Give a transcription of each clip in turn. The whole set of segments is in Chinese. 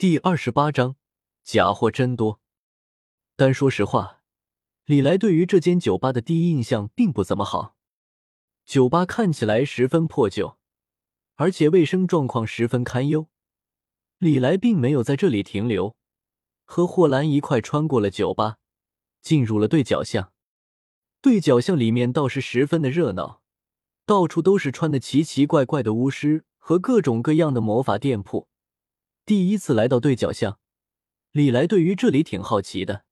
第二十八章，假货真多。但说实话，李来对于这间酒吧的第一印象并不怎么好。酒吧看起来十分破旧，而且卫生状况十分堪忧。李来并没有在这里停留，和霍兰一块穿过了酒吧，进入了对角巷。对角巷里面倒是十分的热闹，到处都是穿的奇奇怪怪的巫师和各种各样的魔法店铺。第一次来到对角巷，李来对于这里挺好奇的，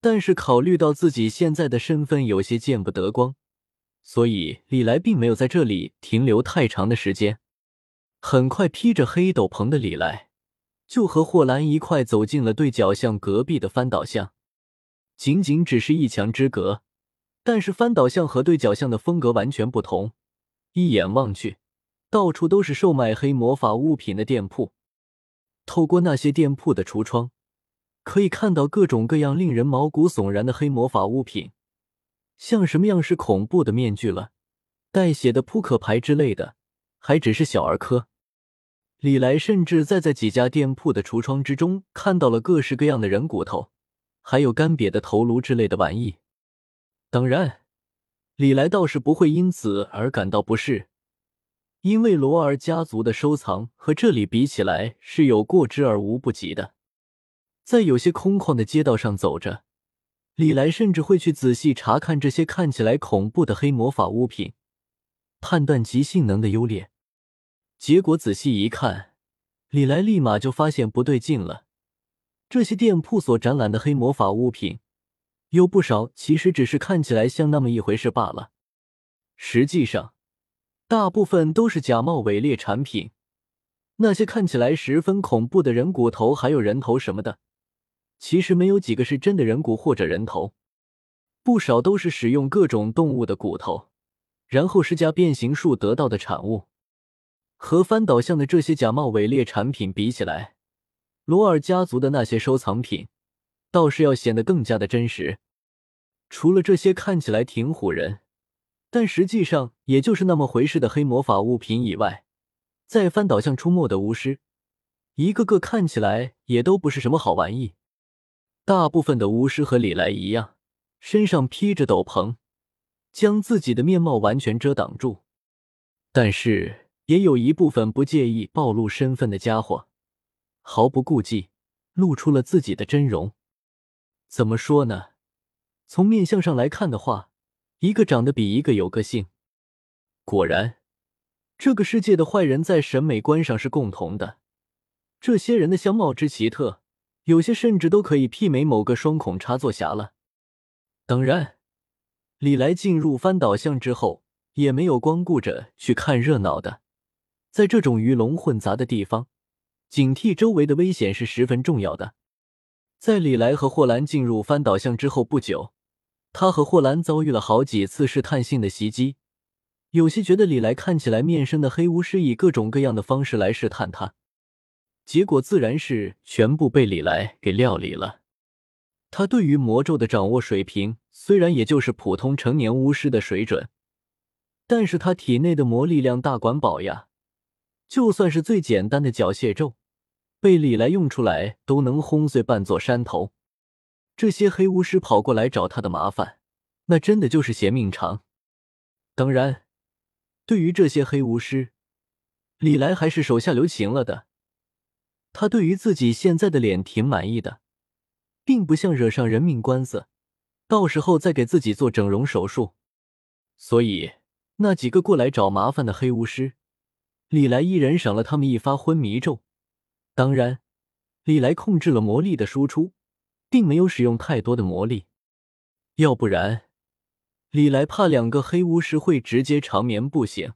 但是考虑到自己现在的身份有些见不得光，所以李来并没有在这里停留太长的时间。很快，披着黑斗篷的李来就和霍兰一块走进了对角巷隔壁的翻倒巷，仅仅只是一墙之隔，但是翻倒巷和对角巷的风格完全不同，一眼望去，到处都是售卖黑魔法物品的店铺。透过那些店铺的橱窗，可以看到各种各样令人毛骨悚然的黑魔法物品，像什么样式恐怖的面具了、带血的扑克牌之类的，还只是小儿科。李来甚至在在几家店铺的橱窗之中看到了各式各样的人骨头，还有干瘪的头颅之类的玩意。当然，李来倒是不会因此而感到不适。因为罗尔家族的收藏和这里比起来是有过之而无不及的，在有些空旷的街道上走着，李来甚至会去仔细查看这些看起来恐怖的黑魔法物品，判断其性能的优劣。结果仔细一看，李来立马就发现不对劲了。这些店铺所展览的黑魔法物品，有不少其实只是看起来像那么一回事罢了，实际上。大部分都是假冒伪劣产品，那些看起来十分恐怖的人骨头，还有人头什么的，其实没有几个是真的人骨或者人头，不少都是使用各种动物的骨头，然后施加变形术得到的产物。和翻倒巷的这些假冒伪劣产品比起来，罗尔家族的那些收藏品倒是要显得更加的真实。除了这些看起来挺唬人。但实际上也就是那么回事的黑魔法物品以外，再翻倒像出没的巫师，一个个看起来也都不是什么好玩意。大部分的巫师和李来一样，身上披着斗篷，将自己的面貌完全遮挡住。但是也有一部分不介意暴露身份的家伙，毫不顾忌露出了自己的真容。怎么说呢？从面相上来看的话。一个长得比一个有个性，果然，这个世界的坏人在审美观上是共同的。这些人的相貌之奇特，有些甚至都可以媲美某个双孔插座侠了。当然，李来进入翻倒巷之后，也没有光顾着去看热闹的。在这种鱼龙混杂的地方，警惕周围的危险是十分重要的。在李来和霍兰进入翻倒巷之后不久。他和霍兰遭遇了好几次试探性的袭击，有些觉得李来看起来面生的黑巫师以各种各样的方式来试探他，结果自然是全部被李来给料理了。他对于魔咒的掌握水平虽然也就是普通成年巫师的水准，但是他体内的魔力量大管饱呀，就算是最简单的缴械咒，被李来用出来都能轰碎半座山头。这些黑巫师跑过来找他的麻烦，那真的就是嫌命长。当然，对于这些黑巫师，李来还是手下留情了的。他对于自己现在的脸挺满意的，并不像惹上人命官司，到时候再给自己做整容手术。所以，那几个过来找麻烦的黑巫师，李来一人赏了他们一发昏迷咒。当然，李来控制了魔力的输出。并没有使用太多的魔力，要不然李来怕两个黑巫师会直接长眠不醒。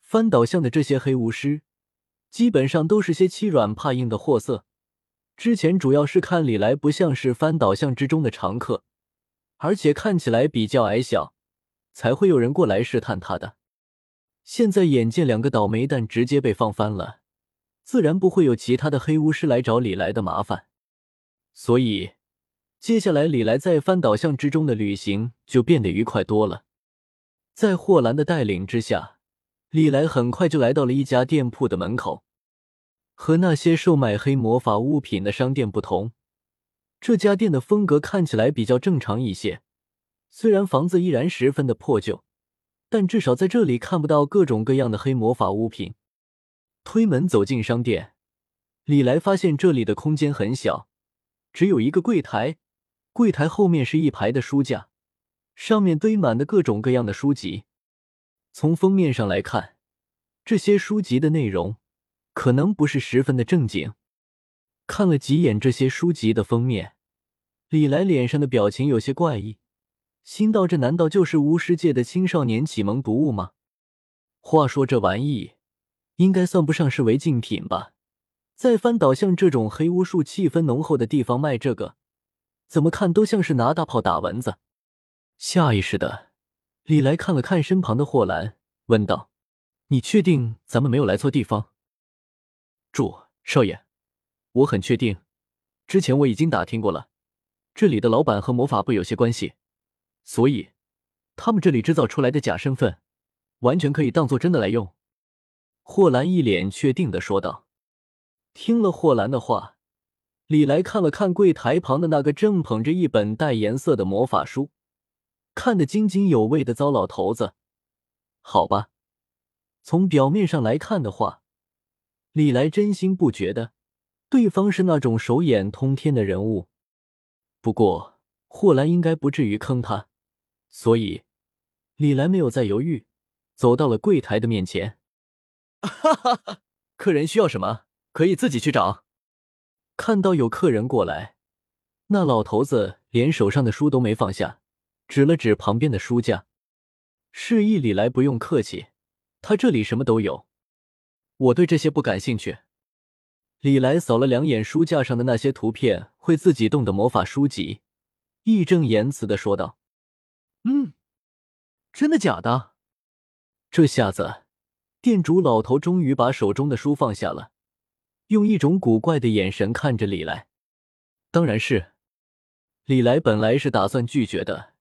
翻倒巷的这些黑巫师，基本上都是些欺软怕硬的货色。之前主要是看李来不像是翻倒巷之中的常客，而且看起来比较矮小，才会有人过来试探他的。现在眼见两个倒霉蛋直接被放翻了，自然不会有其他的黑巫师来找李来的麻烦。所以，接下来李来在翻倒巷之中的旅行就变得愉快多了。在霍兰的带领之下，李来很快就来到了一家店铺的门口。和那些售卖黑魔法物品的商店不同，这家店的风格看起来比较正常一些。虽然房子依然十分的破旧，但至少在这里看不到各种各样的黑魔法物品。推门走进商店，李来发现这里的空间很小，只有一个柜台，柜台后面是一排的书架，上面堆满的各种各样的书籍。从封面上来看，这些书籍的内容可能不是十分的正经。看了几眼这些书籍的封面，李来脸上的表情有些怪异，心道：这难道就是巫师界的青少年启蒙读物吗？话说这玩意应该算不上是违禁品吧？在翻倒像这种黑巫术气氛浓厚的地方卖这个，怎么看都像是拿大炮打蚊子。下意识的。李来看了看身旁的霍兰，问道：“你确定咱们没有来错地方？”“主少爷，我很确定。之前我已经打听过了，这里的老板和魔法部有些关系，所以他们这里制造出来的假身份，完全可以当做真的来用。”霍兰一脸确定的说道。听了霍兰的话，李来看了看柜台旁的那个正捧着一本带颜色的魔法书。看得津津有味的糟老头子，好吧，从表面上来看的话，李来真心不觉得对方是那种手眼通天的人物。不过霍兰应该不至于坑他，所以李来没有再犹豫，走到了柜台的面前。哈哈哈，客人需要什么可以自己去找。看到有客人过来，那老头子连手上的书都没放下。指了指旁边的书架，示意李来不用客气，他这里什么都有。我对这些不感兴趣。李来扫了两眼书架上的那些图片会自己动的魔法书籍，义正言辞的说道：“嗯，真的假的？”这下子，店主老头终于把手中的书放下了，用一种古怪的眼神看着李来。当然是。李来本来是打算拒绝的。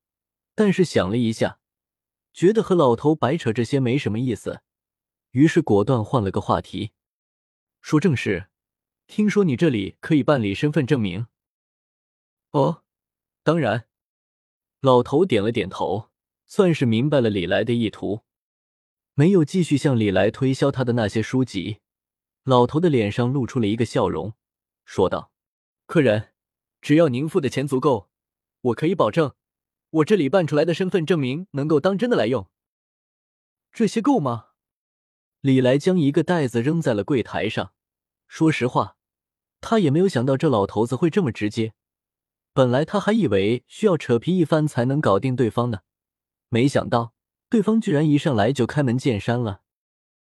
但是想了一下，觉得和老头白扯这些没什么意思，于是果断换了个话题，说正事。听说你这里可以办理身份证明？哦，当然。老头点了点头，算是明白了李来的意图，没有继续向李来推销他的那些书籍。老头的脸上露出了一个笑容，说道：“客人，只要您付的钱足够，我可以保证。”我这里办出来的身份证明能够当真的来用，这些够吗？李来将一个袋子扔在了柜台上。说实话，他也没有想到这老头子会这么直接。本来他还以为需要扯皮一番才能搞定对方呢，没想到对方居然一上来就开门见山了。